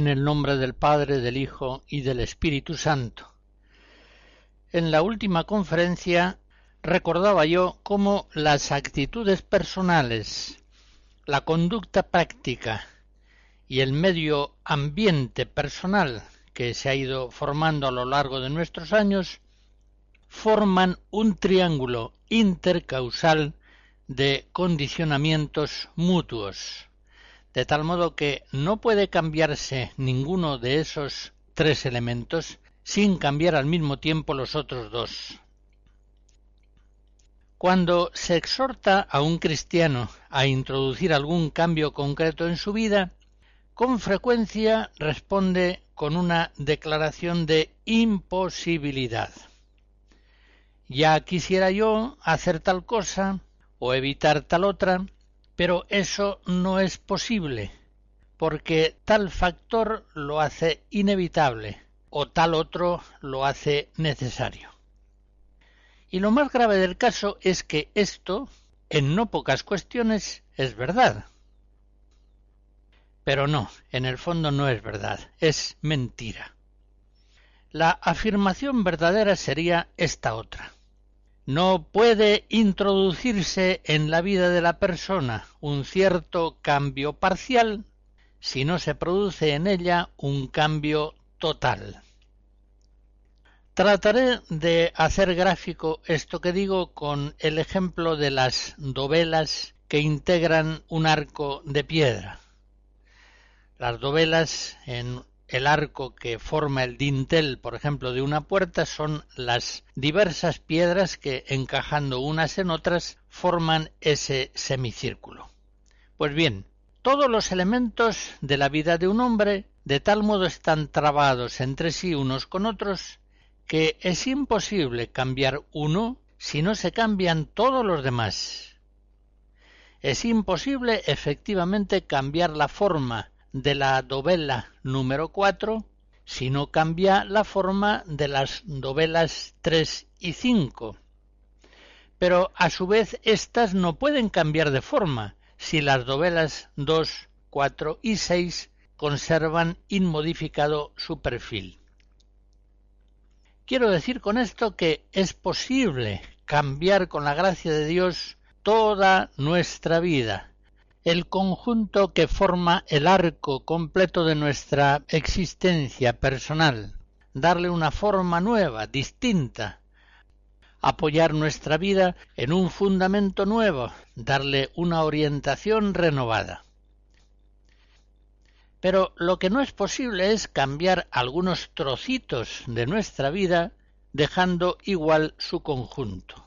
En el nombre del Padre, del Hijo y del Espíritu Santo. En la última conferencia recordaba yo cómo las actitudes personales, la conducta práctica y el medio ambiente personal que se ha ido formando a lo largo de nuestros años forman un triángulo intercausal de condicionamientos mutuos de tal modo que no puede cambiarse ninguno de esos tres elementos sin cambiar al mismo tiempo los otros dos. Cuando se exhorta a un cristiano a introducir algún cambio concreto en su vida, con frecuencia responde con una declaración de imposibilidad. Ya quisiera yo hacer tal cosa o evitar tal otra, pero eso no es posible, porque tal factor lo hace inevitable o tal otro lo hace necesario. Y lo más grave del caso es que esto, en no pocas cuestiones, es verdad. Pero no, en el fondo no es verdad, es mentira. La afirmación verdadera sería esta otra no puede introducirse en la vida de la persona un cierto cambio parcial si no se produce en ella un cambio total. Trataré de hacer gráfico esto que digo con el ejemplo de las dovelas que integran un arco de piedra. Las dovelas en el arco que forma el dintel, por ejemplo, de una puerta son las diversas piedras que, encajando unas en otras, forman ese semicírculo. Pues bien, todos los elementos de la vida de un hombre de tal modo están trabados entre sí unos con otros que es imposible cambiar uno si no se cambian todos los demás. Es imposible efectivamente cambiar la forma de la dovela número 4 si no cambia la forma de las dovelas 3 y 5. Pero a su vez éstas no pueden cambiar de forma si las dovelas 2, 4 y 6 conservan inmodificado su perfil. Quiero decir con esto que es posible cambiar con la gracia de Dios toda nuestra vida, el conjunto que forma el arco completo de nuestra existencia personal, darle una forma nueva, distinta, apoyar nuestra vida en un fundamento nuevo, darle una orientación renovada. Pero lo que no es posible es cambiar algunos trocitos de nuestra vida dejando igual su conjunto.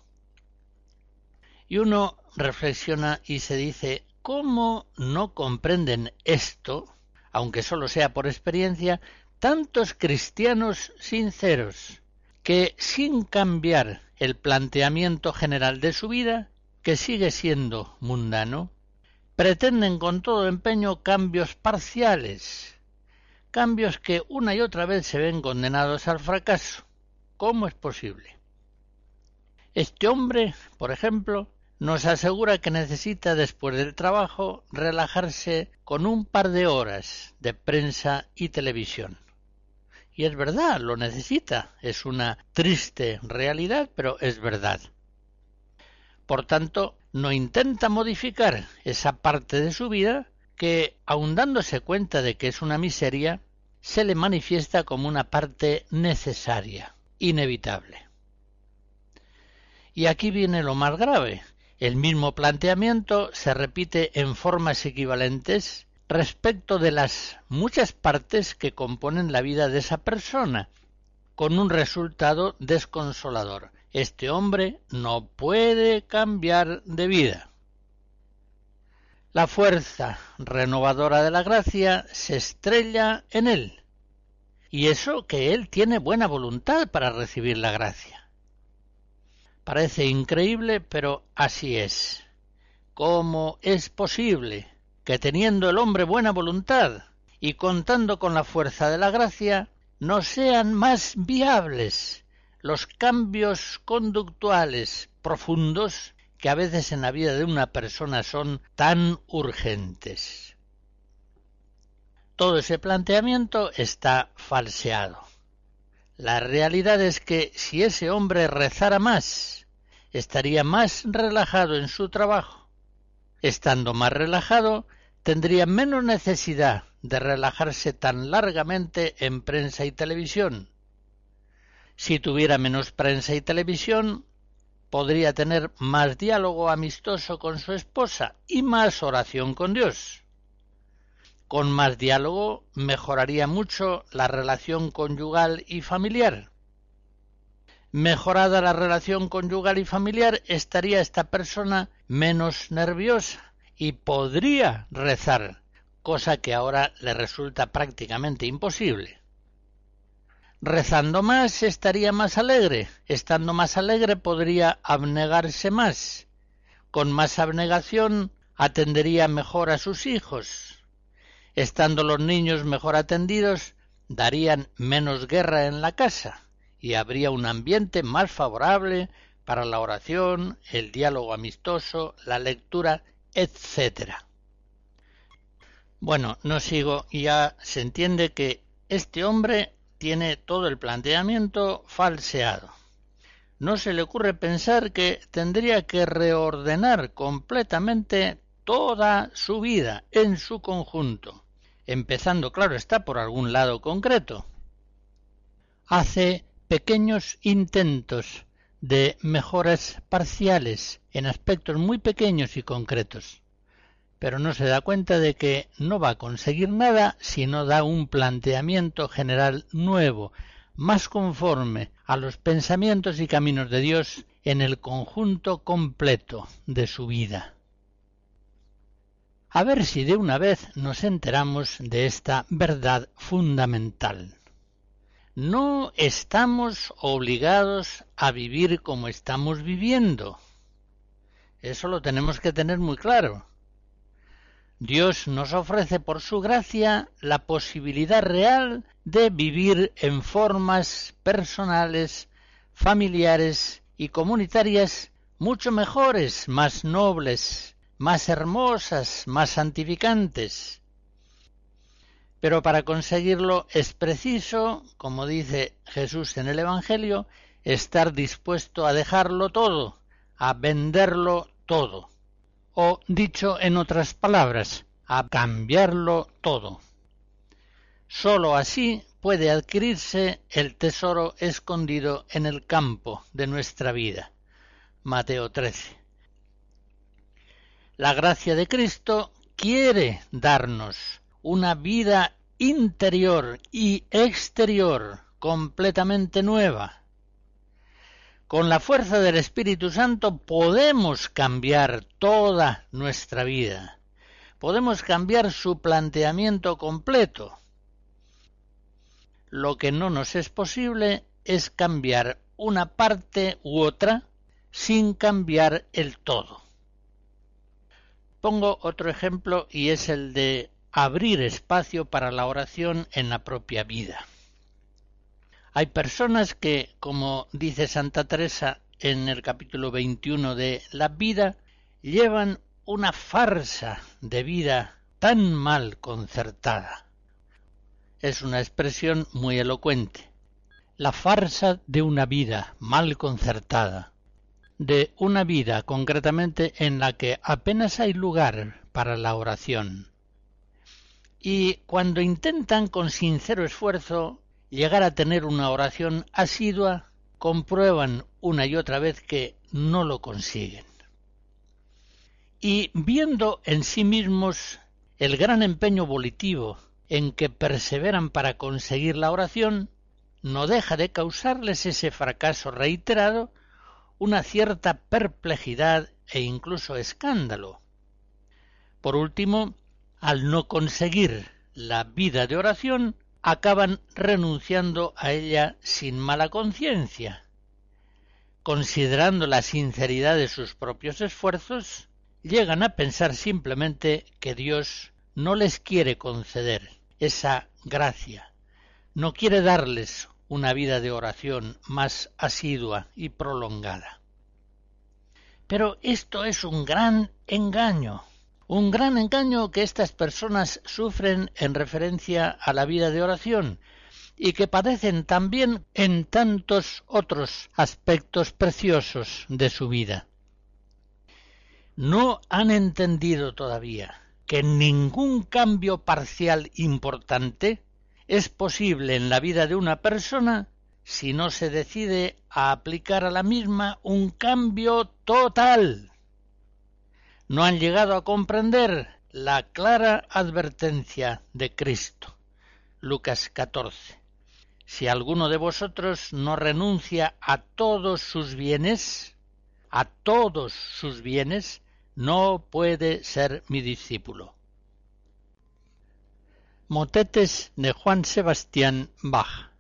Y uno reflexiona y se dice, ¿Cómo no comprenden esto, aunque solo sea por experiencia, tantos cristianos sinceros que, sin cambiar el planteamiento general de su vida, que sigue siendo mundano, pretenden con todo empeño cambios parciales, cambios que una y otra vez se ven condenados al fracaso. ¿Cómo es posible? Este hombre, por ejemplo, nos asegura que necesita después del trabajo relajarse con un par de horas de prensa y televisión. Y es verdad, lo necesita. Es una triste realidad, pero es verdad. Por tanto, no intenta modificar esa parte de su vida que, aun dándose cuenta de que es una miseria, se le manifiesta como una parte necesaria, inevitable. Y aquí viene lo más grave. El mismo planteamiento se repite en formas equivalentes respecto de las muchas partes que componen la vida de esa persona, con un resultado desconsolador. Este hombre no puede cambiar de vida. La fuerza renovadora de la gracia se estrella en él. Y eso que él tiene buena voluntad para recibir la gracia. Parece increíble, pero así es. ¿Cómo es posible que teniendo el hombre buena voluntad y contando con la fuerza de la gracia, no sean más viables los cambios conductuales profundos que a veces en la vida de una persona son tan urgentes. Todo ese planteamiento está falseado. La realidad es que si ese hombre rezara más, estaría más relajado en su trabajo, Estando más relajado, tendría menos necesidad de relajarse tan largamente en prensa y televisión. Si tuviera menos prensa y televisión, podría tener más diálogo amistoso con su esposa y más oración con Dios. Con más diálogo mejoraría mucho la relación conyugal y familiar. Mejorada la relación conyugal y familiar, estaría esta persona menos nerviosa y podría rezar, cosa que ahora le resulta prácticamente imposible. Rezando más estaría más alegre, estando más alegre podría abnegarse más, con más abnegación atendería mejor a sus hijos, estando los niños mejor atendidos darían menos guerra en la casa, y habría un ambiente más favorable para la oración, el diálogo amistoso, la lectura, etc. Bueno, no sigo, ya se entiende que este hombre tiene todo el planteamiento falseado. No se le ocurre pensar que tendría que reordenar completamente toda su vida en su conjunto, empezando, claro está, por algún lado concreto. Hace pequeños intentos de mejoras parciales en aspectos muy pequeños y concretos, pero no se da cuenta de que no va a conseguir nada si no da un planteamiento general nuevo, más conforme a los pensamientos y caminos de Dios en el conjunto completo de su vida. A ver si de una vez nos enteramos de esta verdad fundamental. No estamos obligados a vivir como estamos viviendo. Eso lo tenemos que tener muy claro. Dios nos ofrece por su gracia la posibilidad real de vivir en formas personales, familiares y comunitarias mucho mejores, más nobles, más hermosas, más santificantes, pero para conseguirlo es preciso, como dice Jesús en el Evangelio, estar dispuesto a dejarlo todo, a venderlo todo. O, dicho en otras palabras, a cambiarlo todo. Sólo así puede adquirirse el tesoro escondido en el campo de nuestra vida. Mateo 13. La gracia de Cristo quiere darnos una vida interior y exterior completamente nueva. Con la fuerza del Espíritu Santo podemos cambiar toda nuestra vida. Podemos cambiar su planteamiento completo. Lo que no nos es posible es cambiar una parte u otra sin cambiar el todo. Pongo otro ejemplo y es el de abrir espacio para la oración en la propia vida. Hay personas que, como dice Santa Teresa, en el capítulo 21 de La vida, llevan una farsa de vida tan mal concertada. Es una expresión muy elocuente. La farsa de una vida mal concertada, de una vida concretamente en la que apenas hay lugar para la oración. Y cuando intentan con sincero esfuerzo llegar a tener una oración asidua, comprueban una y otra vez que no lo consiguen. Y viendo en sí mismos el gran empeño volitivo en que perseveran para conseguir la oración, no deja de causarles ese fracaso reiterado una cierta perplejidad e incluso escándalo. Por último, al no conseguir la vida de oración, acaban renunciando a ella sin mala conciencia. Considerando la sinceridad de sus propios esfuerzos, llegan a pensar simplemente que Dios no les quiere conceder esa gracia, no quiere darles una vida de oración más asidua y prolongada. Pero esto es un gran engaño un gran engaño que estas personas sufren en referencia a la vida de oración y que padecen también en tantos otros aspectos preciosos de su vida. No han entendido todavía que ningún cambio parcial importante es posible en la vida de una persona si no se decide a aplicar a la misma un cambio total no han llegado a comprender la clara advertencia de Cristo. Lucas 14. Si alguno de vosotros no renuncia a todos sus bienes, a todos sus bienes, no puede ser mi discípulo. Motetes de Juan Sebastián Bach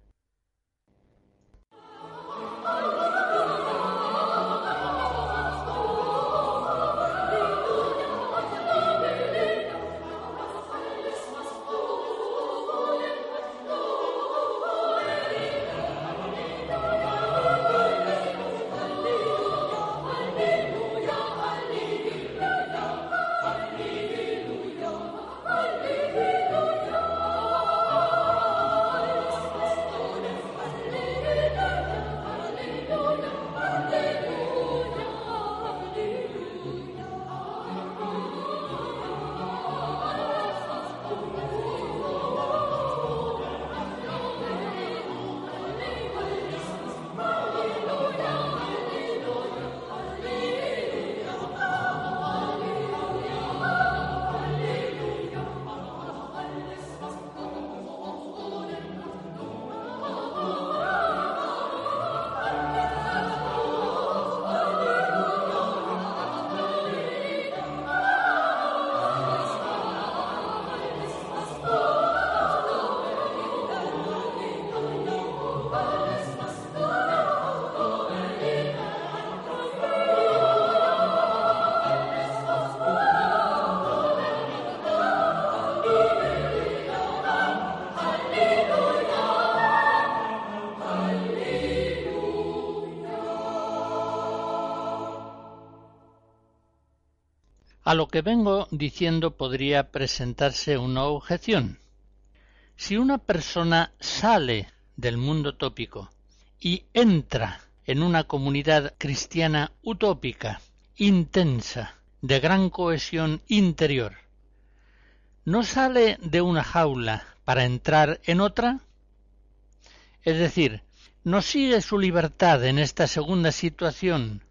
A lo que vengo diciendo podría presentarse una objeción. Si una persona sale del mundo tópico y entra en una comunidad cristiana utópica, intensa, de gran cohesión interior, ¿no sale de una jaula para entrar en otra? Es decir, ¿no sigue su libertad en esta segunda situación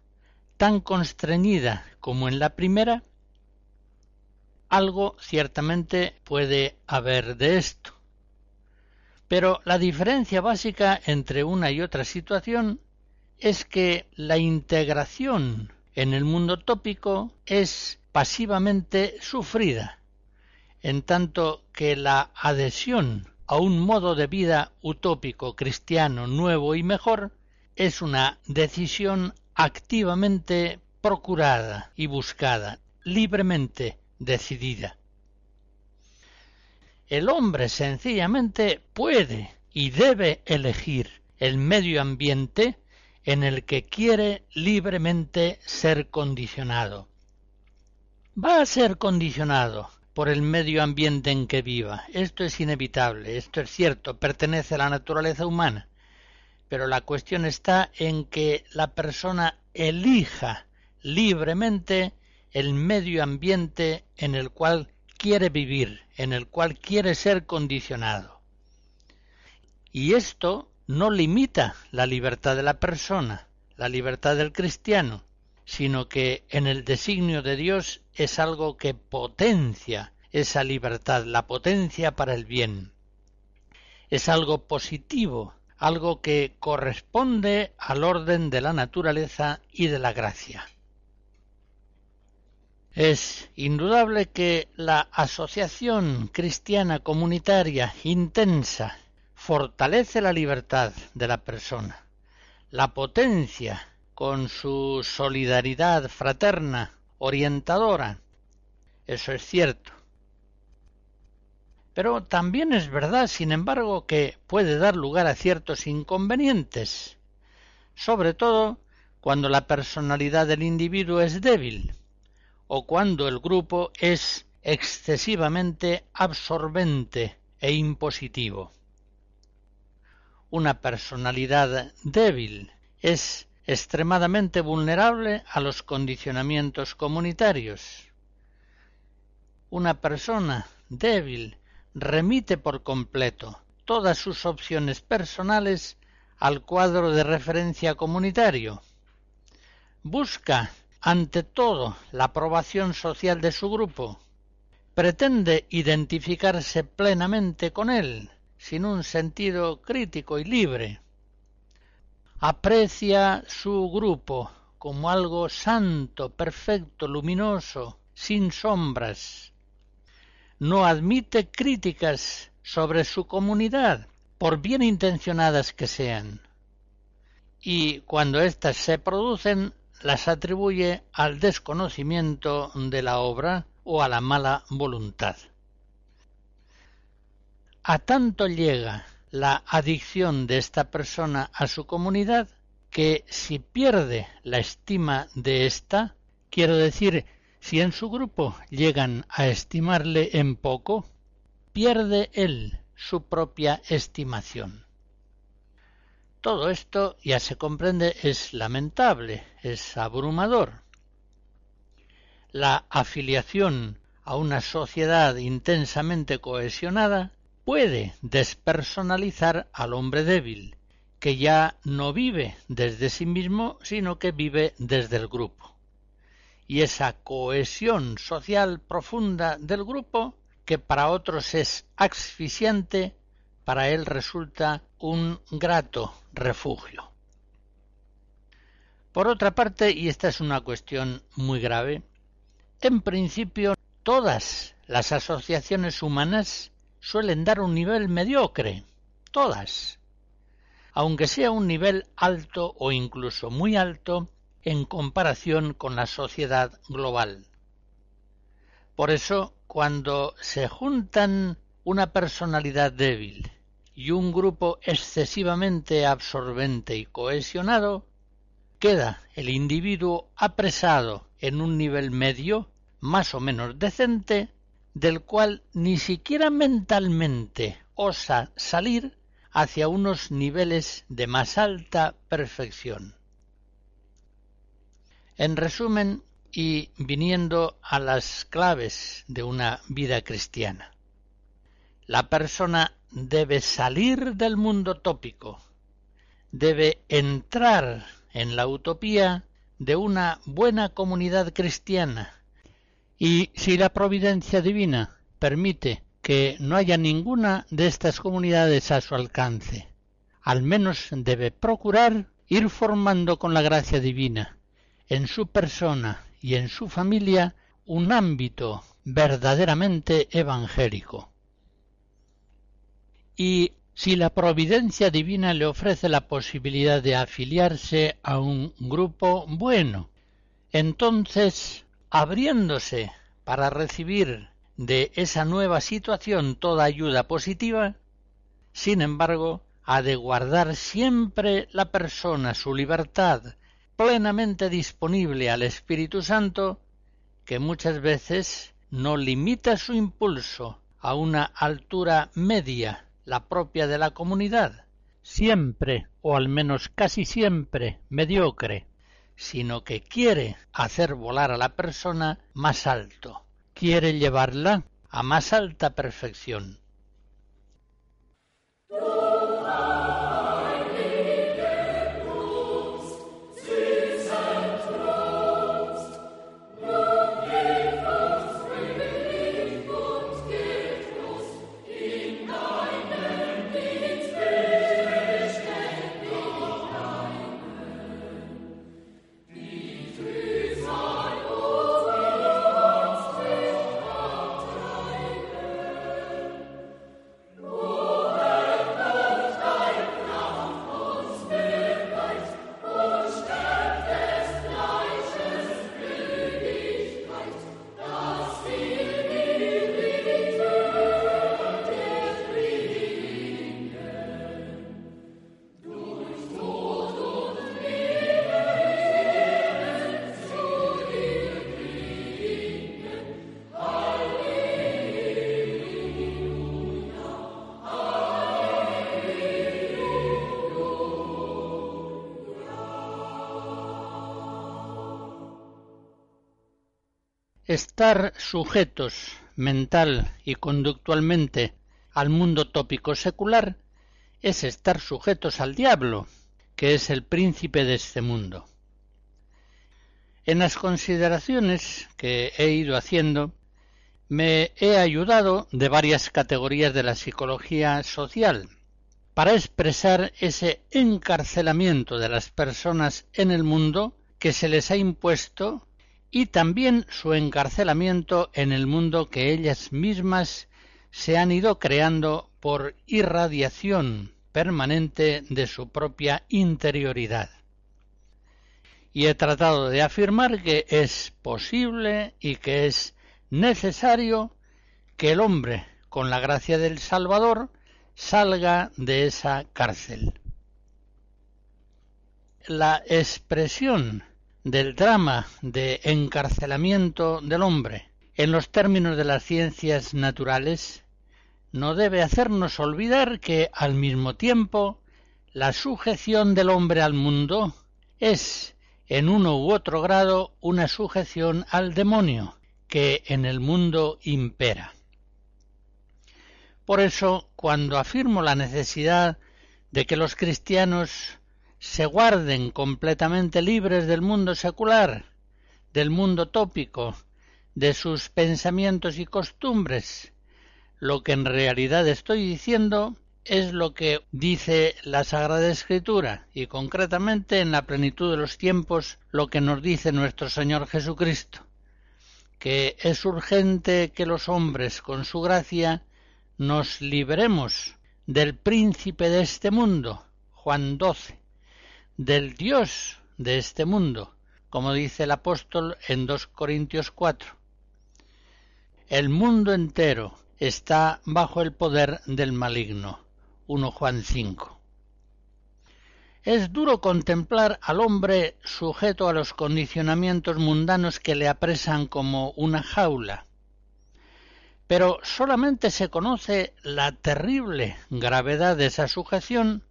tan constreñida como en la primera? Algo ciertamente puede haber de esto. Pero la diferencia básica entre una y otra situación es que la integración en el mundo tópico es pasivamente sufrida, en tanto que la adhesión a un modo de vida utópico cristiano nuevo y mejor es una decisión activamente procurada y buscada libremente decidida. El hombre sencillamente puede y debe elegir el medio ambiente en el que quiere libremente ser condicionado. Va a ser condicionado por el medio ambiente en que viva. Esto es inevitable, esto es cierto, pertenece a la naturaleza humana. Pero la cuestión está en que la persona elija libremente el medio ambiente en el cual quiere vivir, en el cual quiere ser condicionado. Y esto no limita la libertad de la persona, la libertad del cristiano, sino que en el designio de Dios es algo que potencia esa libertad, la potencia para el bien. Es algo positivo, algo que corresponde al orden de la naturaleza y de la gracia. Es indudable que la asociación cristiana comunitaria intensa fortalece la libertad de la persona, la potencia con su solidaridad fraterna, orientadora. Eso es cierto. Pero también es verdad, sin embargo, que puede dar lugar a ciertos inconvenientes, sobre todo cuando la personalidad del individuo es débil o cuando el grupo es excesivamente absorbente e impositivo. Una personalidad débil es extremadamente vulnerable a los condicionamientos comunitarios. Una persona débil remite por completo todas sus opciones personales al cuadro de referencia comunitario. Busca, ante todo, la aprobación social de su grupo. Pretende identificarse plenamente con él, sin un sentido crítico y libre aprecia su grupo como algo santo, perfecto, luminoso, sin sombras. No admite críticas sobre su comunidad, por bien intencionadas que sean. Y cuando éstas se producen, las atribuye al desconocimiento de la obra o a la mala voluntad. A tanto llega la adicción de esta persona a su comunidad que si pierde la estima de ésta, quiero decir, si en su grupo llegan a estimarle en poco, pierde él su propia estimación. Todo esto, ya se comprende, es lamentable, es abrumador. La afiliación a una sociedad intensamente cohesionada puede despersonalizar al hombre débil, que ya no vive desde sí mismo, sino que vive desde el grupo. Y esa cohesión social profunda del grupo, que para otros es asfixiante, para él resulta un grato refugio. Por otra parte, y esta es una cuestión muy grave, en principio todas las asociaciones humanas suelen dar un nivel mediocre, todas, aunque sea un nivel alto o incluso muy alto en comparación con la sociedad global. Por eso, cuando se juntan una personalidad débil y un grupo excesivamente absorbente y cohesionado, queda el individuo apresado en un nivel medio, más o menos decente, del cual ni siquiera mentalmente osa salir hacia unos niveles de más alta perfección. En resumen, y viniendo a las claves de una vida cristiana, la persona debe salir del mundo tópico, debe entrar en la utopía de una buena comunidad cristiana, y si la providencia divina permite que no haya ninguna de estas comunidades a su alcance, al menos debe procurar ir formando con la gracia divina en su persona y en su familia un ámbito verdaderamente evangélico. Y si la providencia divina le ofrece la posibilidad de afiliarse a un grupo bueno, entonces abriéndose para recibir de esa nueva situación toda ayuda positiva, sin embargo, ha de guardar siempre la persona su libertad plenamente disponible al Espíritu Santo, que muchas veces no limita su impulso a una altura media, la propia de la comunidad, siempre, o al menos casi siempre, mediocre, sino que quiere hacer volar a la persona más alto, quiere llevarla a más alta perfección. Estar sujetos mental y conductualmente al mundo tópico secular es estar sujetos al diablo, que es el príncipe de este mundo. En las consideraciones que he ido haciendo, me he ayudado de varias categorías de la psicología social para expresar ese encarcelamiento de las personas en el mundo que se les ha impuesto y también su encarcelamiento en el mundo que ellas mismas se han ido creando por irradiación permanente de su propia interioridad. Y he tratado de afirmar que es posible y que es necesario que el hombre, con la gracia del Salvador, salga de esa cárcel. La expresión del drama de encarcelamiento del hombre en los términos de las ciencias naturales no debe hacernos olvidar que al mismo tiempo la sujeción del hombre al mundo es en uno u otro grado una sujeción al demonio que en el mundo impera. Por eso, cuando afirmo la necesidad de que los cristianos se guarden completamente libres del mundo secular, del mundo tópico, de sus pensamientos y costumbres. Lo que en realidad estoy diciendo es lo que dice la Sagrada Escritura y concretamente en la plenitud de los tiempos lo que nos dice nuestro Señor Jesucristo, que es urgente que los hombres con su gracia nos libremos del príncipe de este mundo, Juan 12, del Dios de este mundo, como dice el apóstol en 2 Corintios 4. El mundo entero está bajo el poder del maligno. 1 Juan 5. Es duro contemplar al hombre sujeto a los condicionamientos mundanos que le apresan como una jaula. Pero solamente se conoce la terrible gravedad de esa sujeción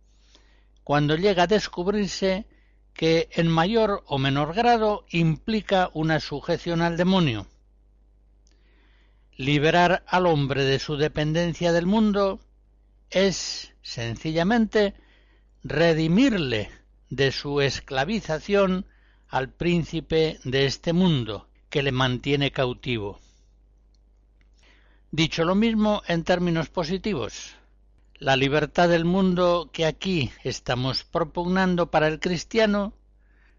cuando llega a descubrirse que en mayor o menor grado implica una sujeción al demonio. Liberar al hombre de su dependencia del mundo es sencillamente redimirle de su esclavización al príncipe de este mundo que le mantiene cautivo. Dicho lo mismo en términos positivos, la libertad del mundo que aquí estamos propugnando para el cristiano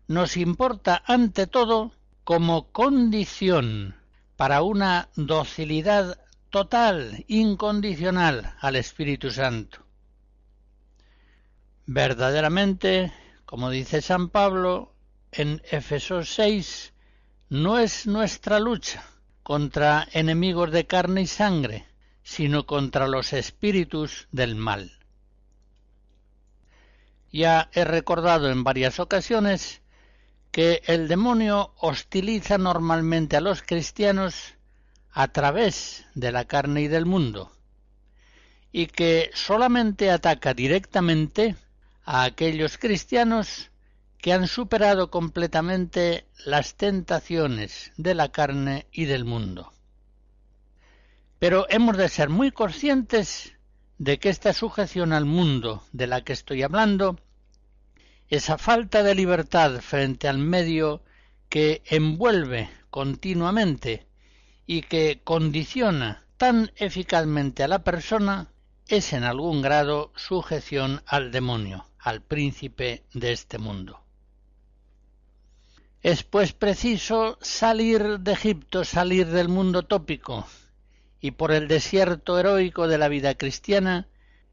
nos importa ante todo como condición para una docilidad total, incondicional al Espíritu Santo. Verdaderamente, como dice San Pablo en Efesos 6, no es nuestra lucha contra enemigos de carne y sangre, sino contra los espíritus del mal. Ya he recordado en varias ocasiones que el demonio hostiliza normalmente a los cristianos a través de la carne y del mundo, y que solamente ataca directamente a aquellos cristianos que han superado completamente las tentaciones de la carne y del mundo. Pero hemos de ser muy conscientes de que esta sujeción al mundo de la que estoy hablando, esa falta de libertad frente al medio que envuelve continuamente y que condiciona tan eficazmente a la persona, es en algún grado sujeción al demonio, al príncipe de este mundo. Es pues preciso salir de Egipto, salir del mundo tópico, y por el desierto heroico de la vida cristiana,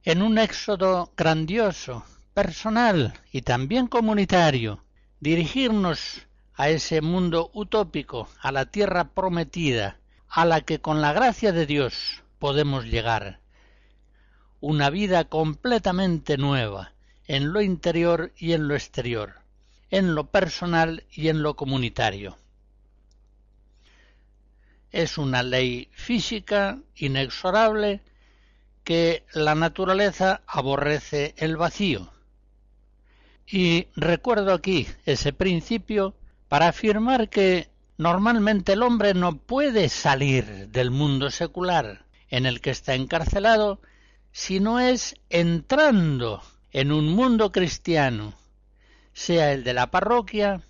en un éxodo grandioso, personal y también comunitario, dirigirnos a ese mundo utópico, a la tierra prometida, a la que con la gracia de Dios podemos llegar. Una vida completamente nueva, en lo interior y en lo exterior, en lo personal y en lo comunitario. Es una ley física inexorable que la naturaleza aborrece el vacío. Y recuerdo aquí ese principio para afirmar que normalmente el hombre no puede salir del mundo secular en el que está encarcelado si no es entrando en un mundo cristiano, sea el de la parroquia,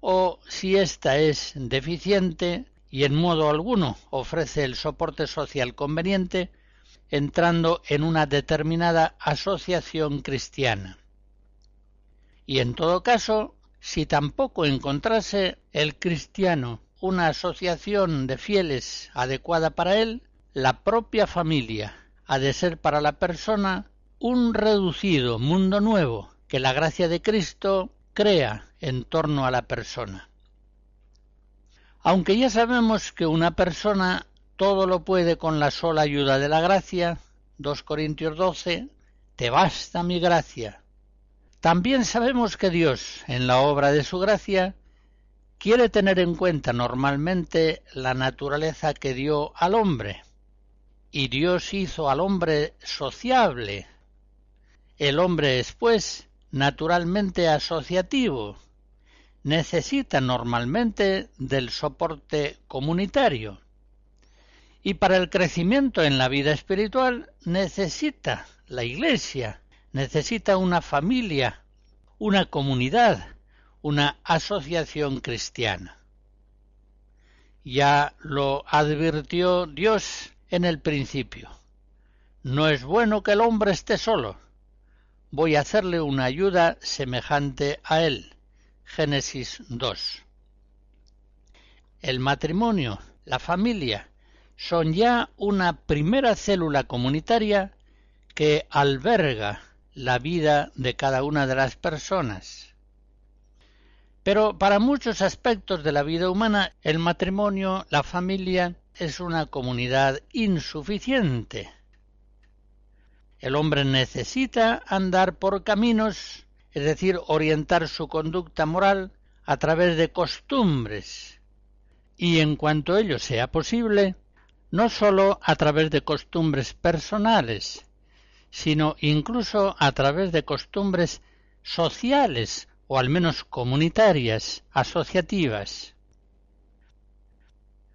o si ésta es deficiente y en modo alguno ofrece el soporte social conveniente, entrando en una determinada asociación cristiana. Y en todo caso, si tampoco encontrase el cristiano una asociación de fieles adecuada para él, la propia familia ha de ser para la persona un reducido mundo nuevo que la gracia de Cristo crea en torno a la persona. Aunque ya sabemos que una persona todo lo puede con la sola ayuda de la gracia, 2 Corintios 12, te basta mi gracia. También sabemos que Dios, en la obra de su gracia, quiere tener en cuenta normalmente la naturaleza que dio al hombre. Y Dios hizo al hombre sociable, el hombre es, pues, naturalmente asociativo. Necesita normalmente del soporte comunitario. Y para el crecimiento en la vida espiritual necesita la Iglesia, necesita una familia, una comunidad, una asociación cristiana. Ya lo advirtió Dios en el principio. No es bueno que el hombre esté solo voy a hacerle una ayuda semejante a él. Génesis 2. El matrimonio, la familia, son ya una primera célula comunitaria que alberga la vida de cada una de las personas. Pero para muchos aspectos de la vida humana, el matrimonio, la familia, es una comunidad insuficiente. El hombre necesita andar por caminos, es decir, orientar su conducta moral a través de costumbres, y en cuanto ello sea posible, no sólo a través de costumbres personales, sino incluso a través de costumbres sociales o al menos comunitarias, asociativas.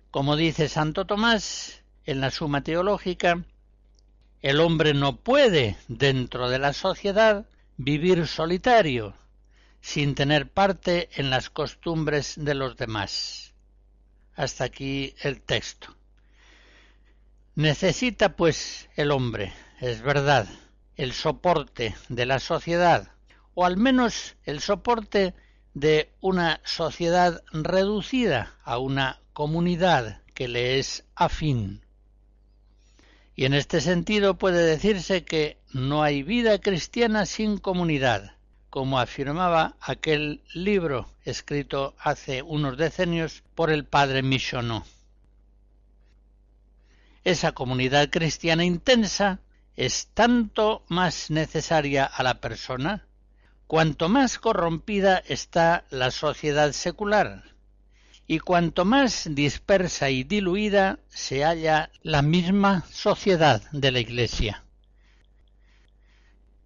Como dice Santo Tomás en la Suma Teológica, el hombre no puede, dentro de la sociedad, vivir solitario, sin tener parte en las costumbres de los demás. Hasta aquí el texto. Necesita, pues, el hombre, es verdad, el soporte de la sociedad, o al menos el soporte de una sociedad reducida a una comunidad que le es afín. Y en este sentido puede decirse que no hay vida cristiana sin comunidad, como afirmaba aquel libro escrito hace unos decenios por el padre Michonneau. Esa comunidad cristiana intensa es tanto más necesaria a la persona cuanto más corrompida está la sociedad secular y cuanto más dispersa y diluida se halla la misma sociedad de la Iglesia.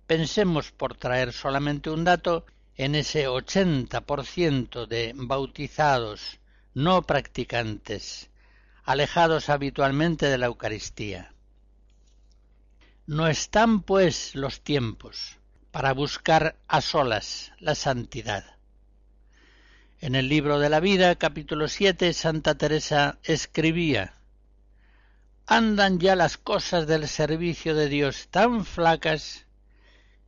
Pensemos, por traer solamente un dato, en ese 80% de bautizados no practicantes, alejados habitualmente de la Eucaristía. No están, pues, los tiempos para buscar a solas la santidad. En el libro de la vida, capítulo 7, Santa Teresa escribía Andan ya las cosas del servicio de Dios tan flacas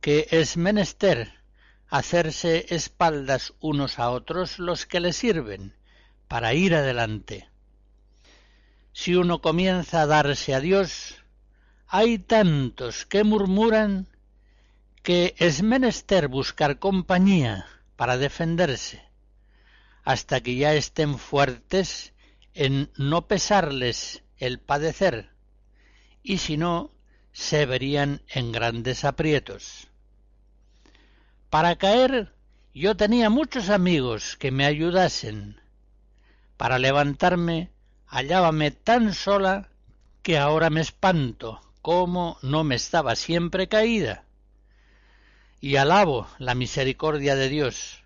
que es menester hacerse espaldas unos a otros los que le sirven para ir adelante. Si uno comienza a darse a Dios, hay tantos que murmuran que es menester buscar compañía para defenderse hasta que ya estén fuertes en no pesarles el padecer, y si no, se verían en grandes aprietos. Para caer yo tenía muchos amigos que me ayudasen. Para levantarme hallábame tan sola que ahora me espanto cómo no me estaba siempre caída. Y alabo la misericordia de Dios,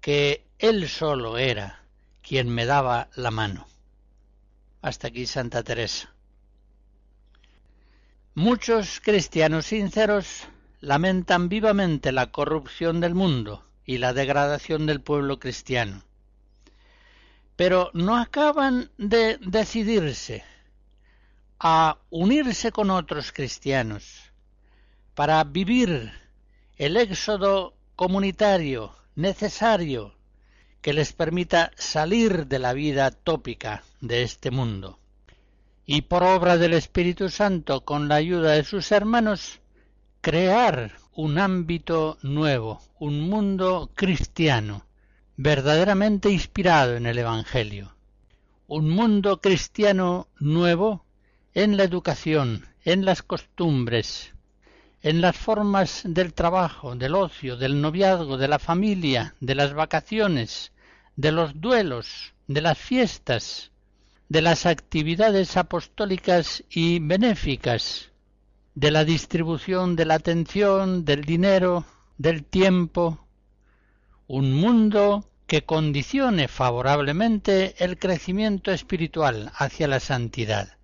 que él solo era quien me daba la mano. Hasta aquí Santa Teresa. Muchos cristianos sinceros lamentan vivamente la corrupción del mundo y la degradación del pueblo cristiano, pero no acaban de decidirse a unirse con otros cristianos para vivir el éxodo comunitario necesario que les permita salir de la vida tópica de este mundo. Y por obra del Espíritu Santo, con la ayuda de sus hermanos, crear un ámbito nuevo, un mundo cristiano, verdaderamente inspirado en el Evangelio. Un mundo cristiano nuevo en la educación, en las costumbres, en las formas del trabajo, del ocio, del noviazgo, de la familia, de las vacaciones, de los duelos, de las fiestas, de las actividades apostólicas y benéficas, de la distribución de la atención, del dinero, del tiempo, un mundo que condicione favorablemente el crecimiento espiritual hacia la santidad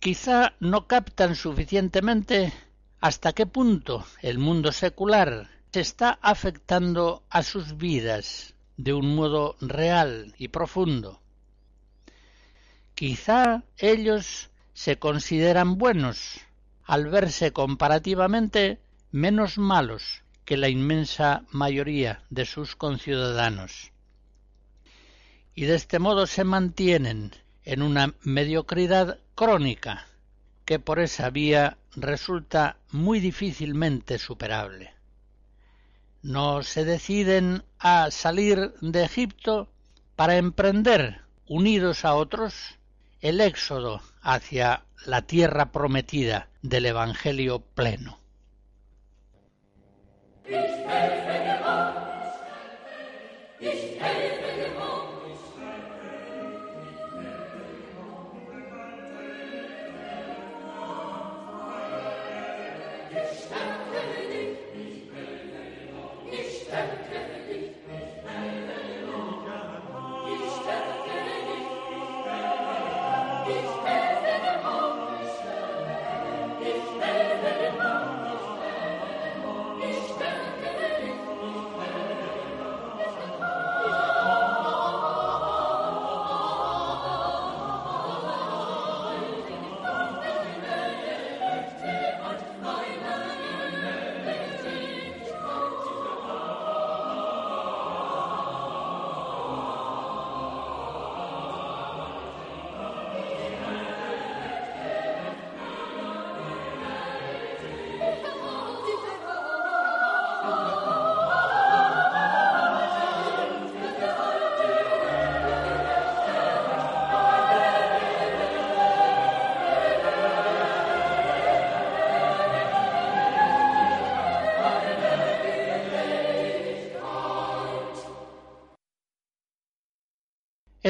quizá no captan suficientemente hasta qué punto el mundo secular se está afectando a sus vidas de un modo real y profundo. Quizá ellos se consideran buenos al verse comparativamente menos malos que la inmensa mayoría de sus conciudadanos. Y de este modo se mantienen en una mediocridad crónica que por esa vía resulta muy difícilmente superable. No se deciden a salir de Egipto para emprender, unidos a otros, el éxodo hacia la tierra prometida del Evangelio pleno.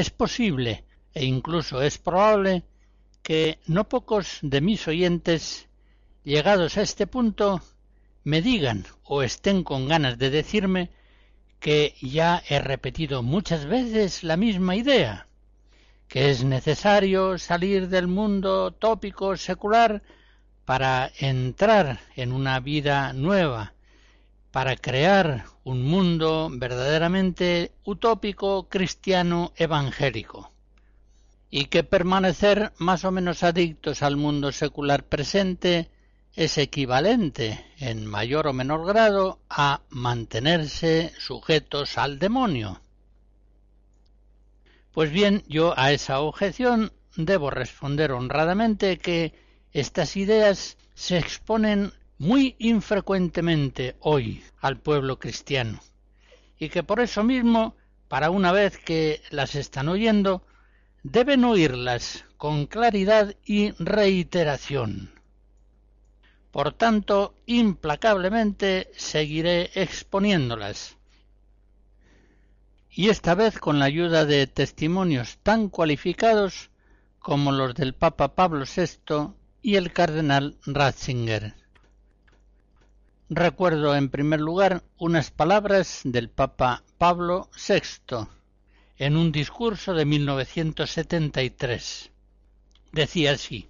Es posible e incluso es probable que no pocos de mis oyentes, llegados a este punto, me digan o estén con ganas de decirme que ya he repetido muchas veces la misma idea, que es necesario salir del mundo tópico secular para entrar en una vida nueva, para crear un mundo verdaderamente utópico cristiano evangélico y que permanecer más o menos adictos al mundo secular presente es equivalente, en mayor o menor grado, a mantenerse sujetos al demonio. Pues bien, yo a esa objeción debo responder honradamente que estas ideas se exponen muy infrecuentemente hoy al pueblo cristiano y que por eso mismo, para una vez que las están oyendo, deben oírlas con claridad y reiteración. Por tanto, implacablemente seguiré exponiéndolas. Y esta vez con la ayuda de testimonios tan cualificados como los del Papa Pablo VI y el cardenal Ratzinger. Recuerdo en primer lugar unas palabras del Papa Pablo VI en un discurso de 1973. Decía así,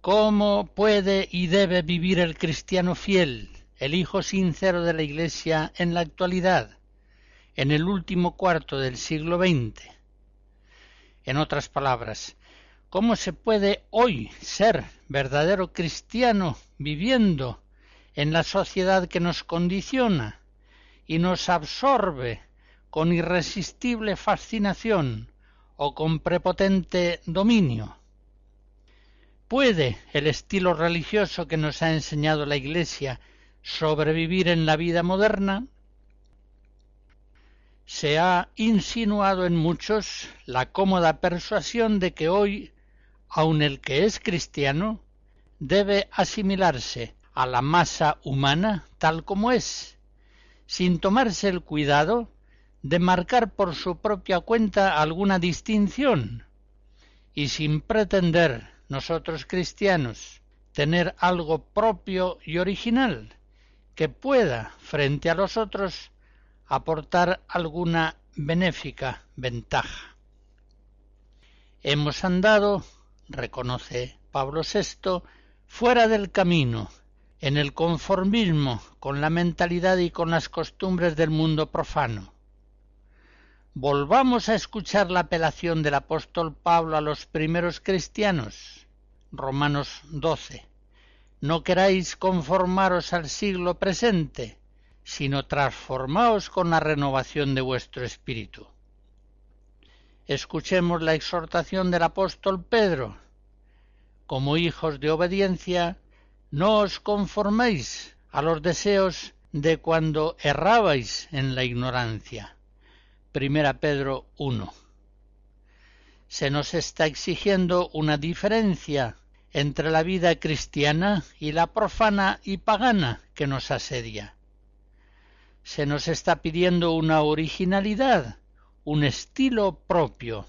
¿Cómo puede y debe vivir el cristiano fiel, el hijo sincero de la Iglesia en la actualidad, en el último cuarto del siglo XX? En otras palabras, ¿cómo se puede hoy ser verdadero cristiano viviendo en la sociedad que nos condiciona y nos absorbe con irresistible fascinación o con prepotente dominio. ¿Puede el estilo religioso que nos ha enseñado la Iglesia sobrevivir en la vida moderna? Se ha insinuado en muchos la cómoda persuasión de que hoy, aun el que es cristiano, debe asimilarse a la masa humana tal como es, sin tomarse el cuidado de marcar por su propia cuenta alguna distinción y sin pretender nosotros cristianos tener algo propio y original que pueda frente a los otros aportar alguna benéfica ventaja. Hemos andado, reconoce Pablo VI, fuera del camino, en el conformismo con la mentalidad y con las costumbres del mundo profano Volvamos a escuchar la apelación del apóstol Pablo a los primeros cristianos. Romanos 12. No queráis conformaros al siglo presente, sino transformaos con la renovación de vuestro espíritu. Escuchemos la exhortación del apóstol Pedro. Como hijos de obediencia, no os conforméis a los deseos de cuando errabais en la ignorancia Primera Pedro 1. Se nos está exigiendo una diferencia entre la vida cristiana y la profana y pagana que nos asedia. Se nos está pidiendo una originalidad, un estilo propio.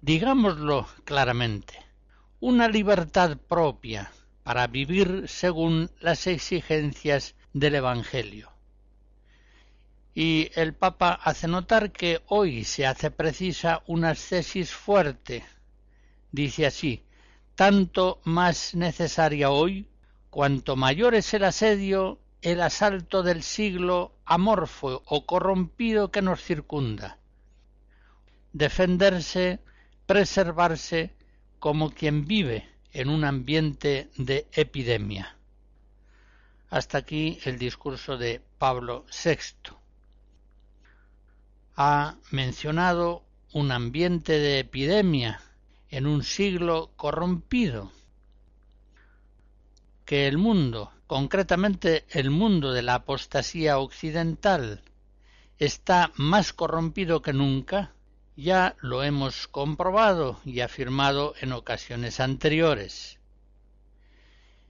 Digámoslo claramente, una libertad propia para vivir según las exigencias del Evangelio. Y el Papa hace notar que hoy se hace precisa una ascesis fuerte. Dice así, tanto más necesaria hoy, cuanto mayor es el asedio, el asalto del siglo amorfo o corrompido que nos circunda. Defenderse, preservarse como quien vive en un ambiente de epidemia. Hasta aquí el discurso de Pablo VI ha mencionado un ambiente de epidemia en un siglo corrompido, que el mundo, concretamente el mundo de la apostasía occidental, está más corrompido que nunca, ya lo hemos comprobado y afirmado en ocasiones anteriores.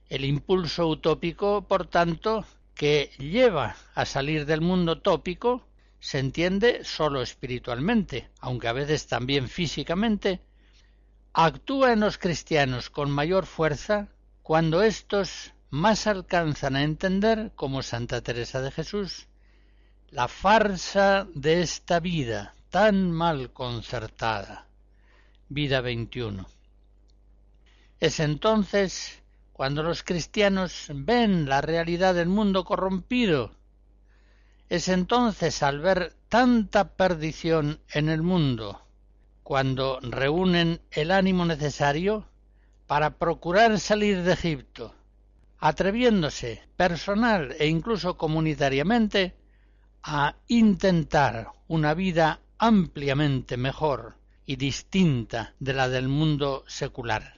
El impulso utópico, por tanto, que lleva a salir del mundo tópico, se entiende sólo espiritualmente, aunque a veces también físicamente, actúa en los cristianos con mayor fuerza cuando éstos más alcanzan a entender, como Santa Teresa de Jesús, la farsa de esta vida tan mal concertada. Vida 21. Es entonces cuando los cristianos ven la realidad del mundo corrompido. Es entonces al ver tanta perdición en el mundo, cuando reúnen el ánimo necesario para procurar salir de Egipto, atreviéndose personal e incluso comunitariamente a intentar una vida ampliamente mejor y distinta de la del mundo secular.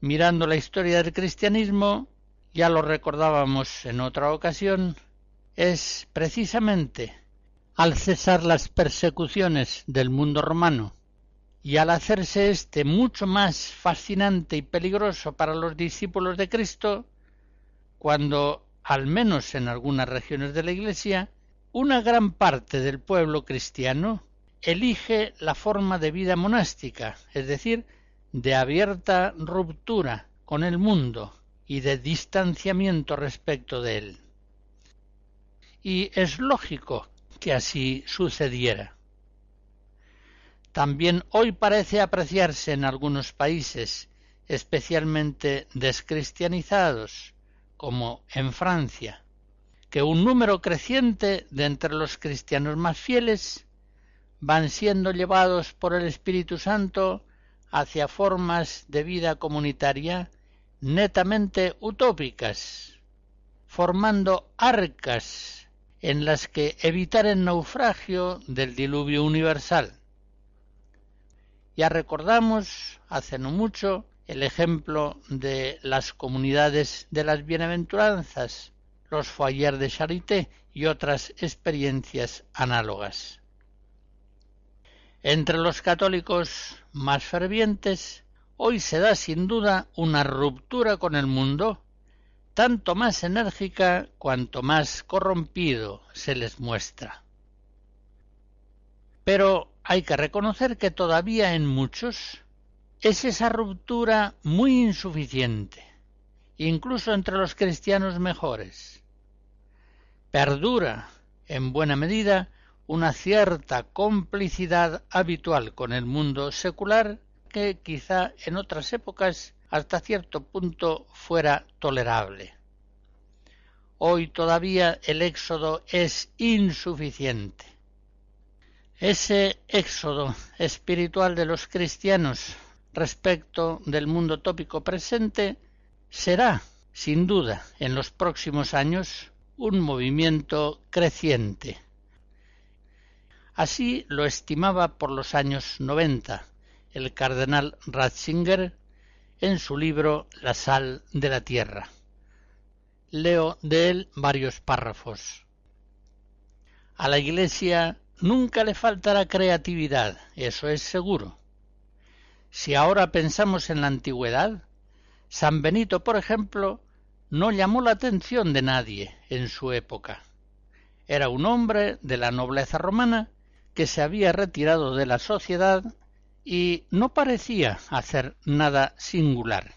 Mirando la historia del cristianismo, ya lo recordábamos en otra ocasión, es precisamente al cesar las persecuciones del mundo romano y al hacerse éste mucho más fascinante y peligroso para los discípulos de Cristo, cuando, al menos en algunas regiones de la Iglesia, una gran parte del pueblo cristiano elige la forma de vida monástica, es decir, de abierta ruptura con el mundo y de distanciamiento respecto de él. Y es lógico que así sucediera. También hoy parece apreciarse en algunos países, especialmente descristianizados, como en Francia, que un número creciente de entre los cristianos más fieles van siendo llevados por el Espíritu Santo hacia formas de vida comunitaria netamente utópicas, formando arcas en las que evitar el naufragio del diluvio universal. Ya recordamos hace no mucho el ejemplo de las comunidades de las bienaventuranzas, los foyers de charité y otras experiencias análogas. Entre los católicos más fervientes, hoy se da sin duda una ruptura con el mundo, tanto más enérgica cuanto más corrompido se les muestra. Pero hay que reconocer que todavía en muchos es esa ruptura muy insuficiente, incluso entre los cristianos mejores. Perdura, en buena medida, una cierta complicidad habitual con el mundo secular que quizá en otras épocas hasta cierto punto fuera tolerable. Hoy todavía el éxodo es insuficiente. Ese éxodo espiritual de los cristianos respecto del mundo tópico presente será, sin duda, en los próximos años un movimiento creciente Así lo estimaba por los años noventa el cardenal Ratzinger en su libro La sal de la tierra. Leo de él varios párrafos. A la Iglesia nunca le faltará creatividad, eso es seguro. Si ahora pensamos en la antigüedad, San Benito, por ejemplo, no llamó la atención de nadie en su época. Era un hombre de la nobleza romana que se había retirado de la sociedad y no parecía hacer nada singular.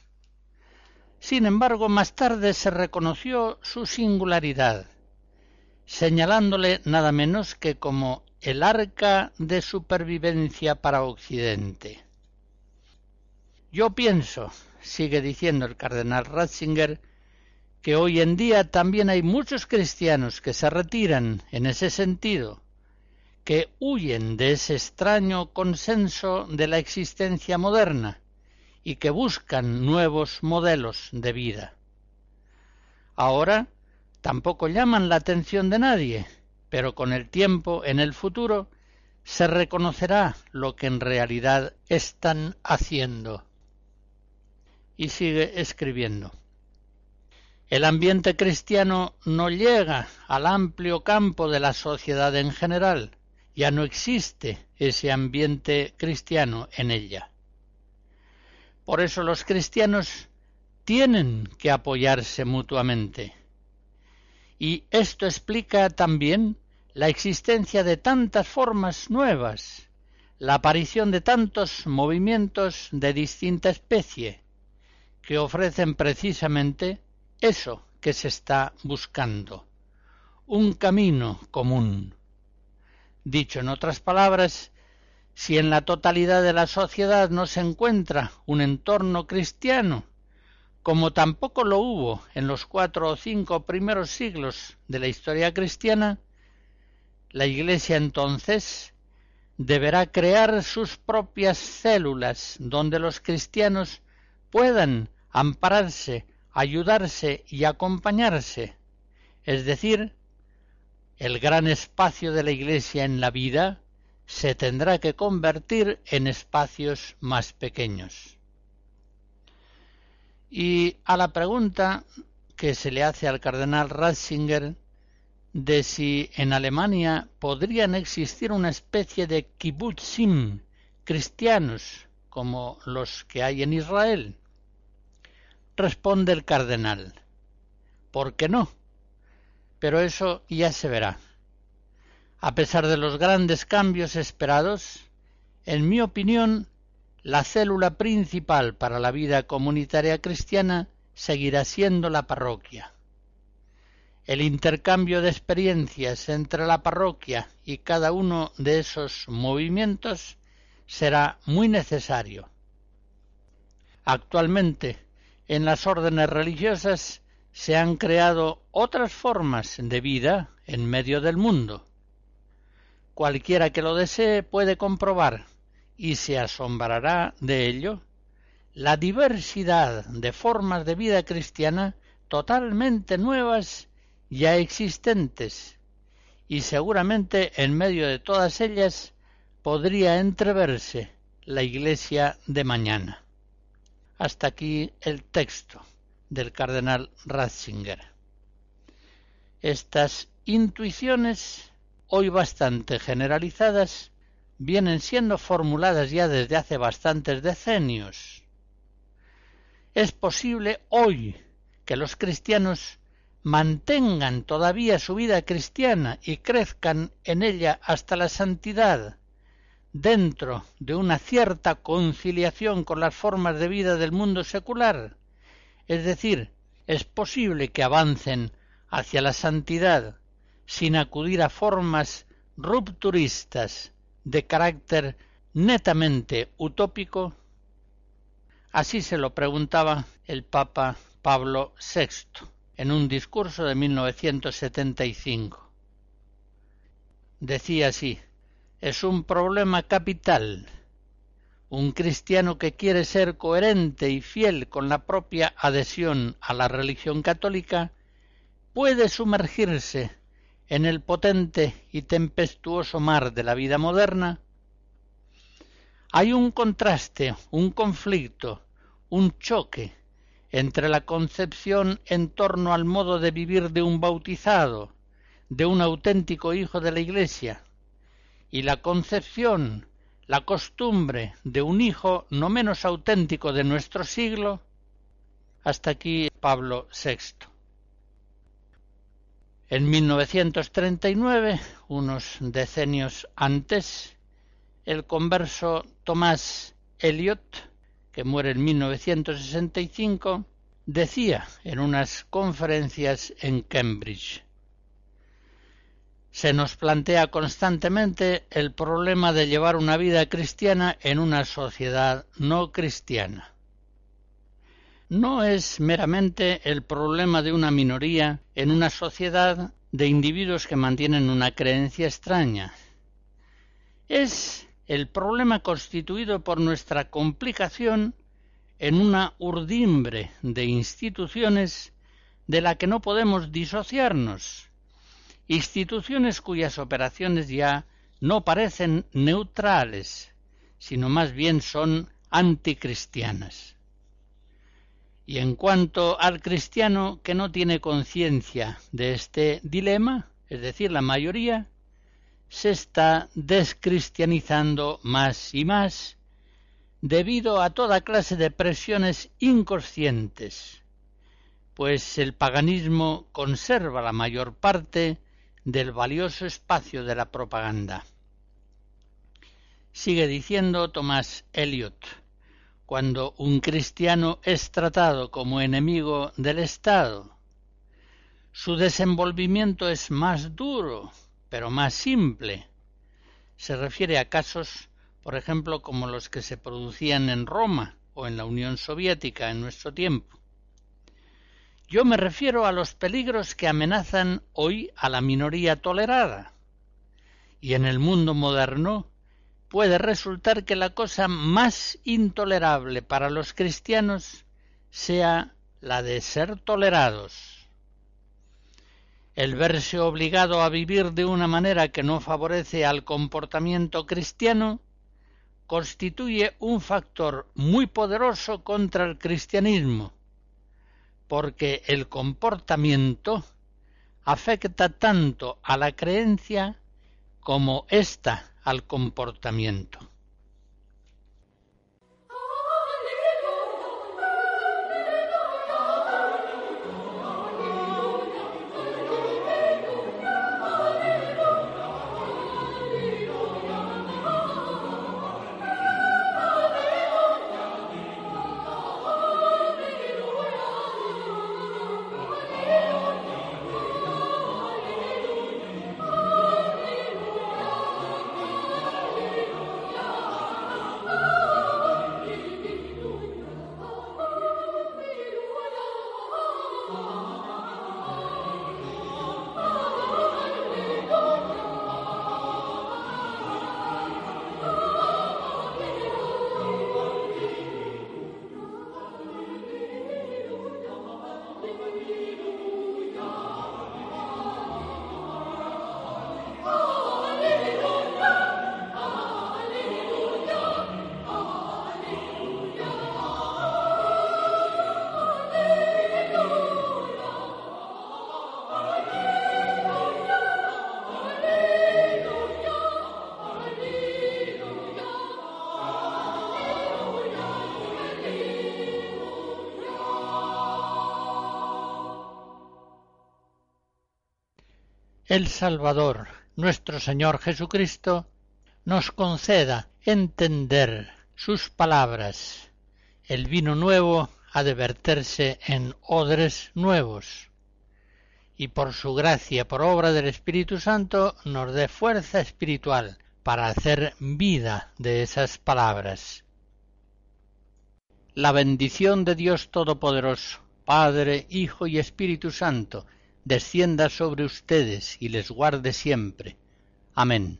Sin embargo, más tarde se reconoció su singularidad, señalándole nada menos que como el arca de supervivencia para Occidente. Yo pienso, sigue diciendo el cardenal Ratzinger, que hoy en día también hay muchos cristianos que se retiran en ese sentido, que huyen de ese extraño consenso de la existencia moderna y que buscan nuevos modelos de vida. Ahora tampoco llaman la atención de nadie, pero con el tiempo, en el futuro, se reconocerá lo que en realidad están haciendo. Y sigue escribiendo. El ambiente cristiano no llega al amplio campo de la sociedad en general, ya no existe ese ambiente cristiano en ella. Por eso los cristianos tienen que apoyarse mutuamente. Y esto explica también la existencia de tantas formas nuevas, la aparición de tantos movimientos de distinta especie, que ofrecen precisamente eso que se está buscando, un camino común. Dicho en otras palabras, si en la totalidad de la sociedad no se encuentra un entorno cristiano, como tampoco lo hubo en los cuatro o cinco primeros siglos de la historia cristiana, la Iglesia entonces deberá crear sus propias células donde los cristianos puedan ampararse, ayudarse y acompañarse, es decir, el gran espacio de la Iglesia en la vida se tendrá que convertir en espacios más pequeños. Y a la pregunta que se le hace al cardenal Ratzinger de si en Alemania podrían existir una especie de kibbutzim cristianos como los que hay en Israel, responde el cardenal, ¿por qué no? Pero eso ya se verá. A pesar de los grandes cambios esperados, en mi opinión, la célula principal para la vida comunitaria cristiana seguirá siendo la parroquia. El intercambio de experiencias entre la parroquia y cada uno de esos movimientos será muy necesario. Actualmente, en las órdenes religiosas se han creado otras formas de vida en medio del mundo. Cualquiera que lo desee puede comprobar y se asombrará de ello la diversidad de formas de vida cristiana totalmente nuevas ya existentes y seguramente en medio de todas ellas podría entreverse la iglesia de mañana. Hasta aquí el texto del cardenal Ratzinger. Estas intuiciones, hoy bastante generalizadas, vienen siendo formuladas ya desde hace bastantes decenios. Es posible hoy que los cristianos mantengan todavía su vida cristiana y crezcan en ella hasta la santidad, dentro de una cierta conciliación con las formas de vida del mundo secular. Es decir, es posible que avancen hacia la santidad sin acudir a formas rupturistas de carácter netamente utópico? Así se lo preguntaba el Papa Pablo VI en un discurso de 1975. Decía así, es un problema capital. Un cristiano que quiere ser coherente y fiel con la propia adhesión a la religión católica puede sumergirse en el potente y tempestuoso mar de la vida moderna, hay un contraste, un conflicto, un choque entre la concepción en torno al modo de vivir de un bautizado, de un auténtico hijo de la Iglesia, y la concepción, la costumbre de un hijo no menos auténtico de nuestro siglo, hasta aquí Pablo VI. En 1939, unos decenios antes, el converso Tomás Eliot, que muere en 1965, decía en unas conferencias en Cambridge se nos plantea constantemente el problema de llevar una vida cristiana en una sociedad no cristiana no es meramente el problema de una minoría en una sociedad de individuos que mantienen una creencia extraña. Es el problema constituido por nuestra complicación en una urdimbre de instituciones de la que no podemos disociarnos, instituciones cuyas operaciones ya no parecen neutrales, sino más bien son anticristianas. Y en cuanto al cristiano que no tiene conciencia de este dilema, es decir, la mayoría, se está descristianizando más y más debido a toda clase de presiones inconscientes, pues el paganismo conserva la mayor parte del valioso espacio de la propaganda. Sigue diciendo Tomás Eliot, cuando un cristiano es tratado como enemigo del Estado, su desenvolvimiento es más duro, pero más simple. Se refiere a casos, por ejemplo, como los que se producían en Roma o en la Unión Soviética en nuestro tiempo. Yo me refiero a los peligros que amenazan hoy a la minoría tolerada. Y en el mundo moderno puede resultar que la cosa más intolerable para los cristianos sea la de ser tolerados. El verse obligado a vivir de una manera que no favorece al comportamiento cristiano constituye un factor muy poderoso contra el cristianismo, porque el comportamiento afecta tanto a la creencia como ésta al comportamiento. El Salvador, nuestro Señor Jesucristo, nos conceda entender sus palabras. El vino nuevo ha de verterse en odres nuevos. Y por su gracia, por obra del Espíritu Santo, nos dé fuerza espiritual para hacer vida de esas palabras. La bendición de Dios Todopoderoso, Padre, Hijo y Espíritu Santo, descienda sobre ustedes y les guarde siempre. Amén.